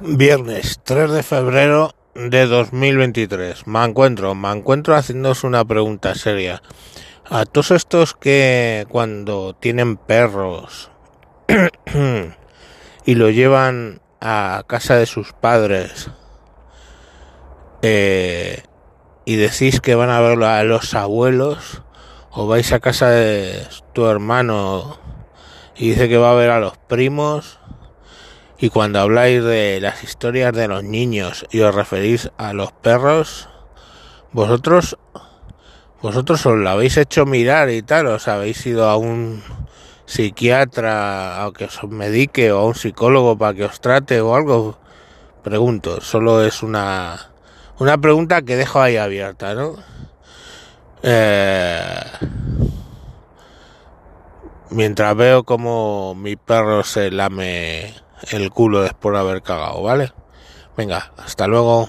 Viernes 3 de febrero de 2023. Me encuentro, me encuentro haciéndose una pregunta seria. A todos estos que cuando tienen perros y lo llevan a casa de sus padres eh, y decís que van a verlo a los abuelos o vais a casa de tu hermano y dice que va a ver a los primos y cuando habláis de las historias de los niños y os referís a los perros, vosotros, vosotros os lo habéis hecho mirar y tal, os habéis ido a un psiquiatra a que os medique o a un psicólogo para que os trate o algo. Pregunto, solo es una, una pregunta que dejo ahí abierta, ¿no? Eh, mientras veo como mi perro se lame el culo después de haber cagado, ¿vale? Venga, hasta luego.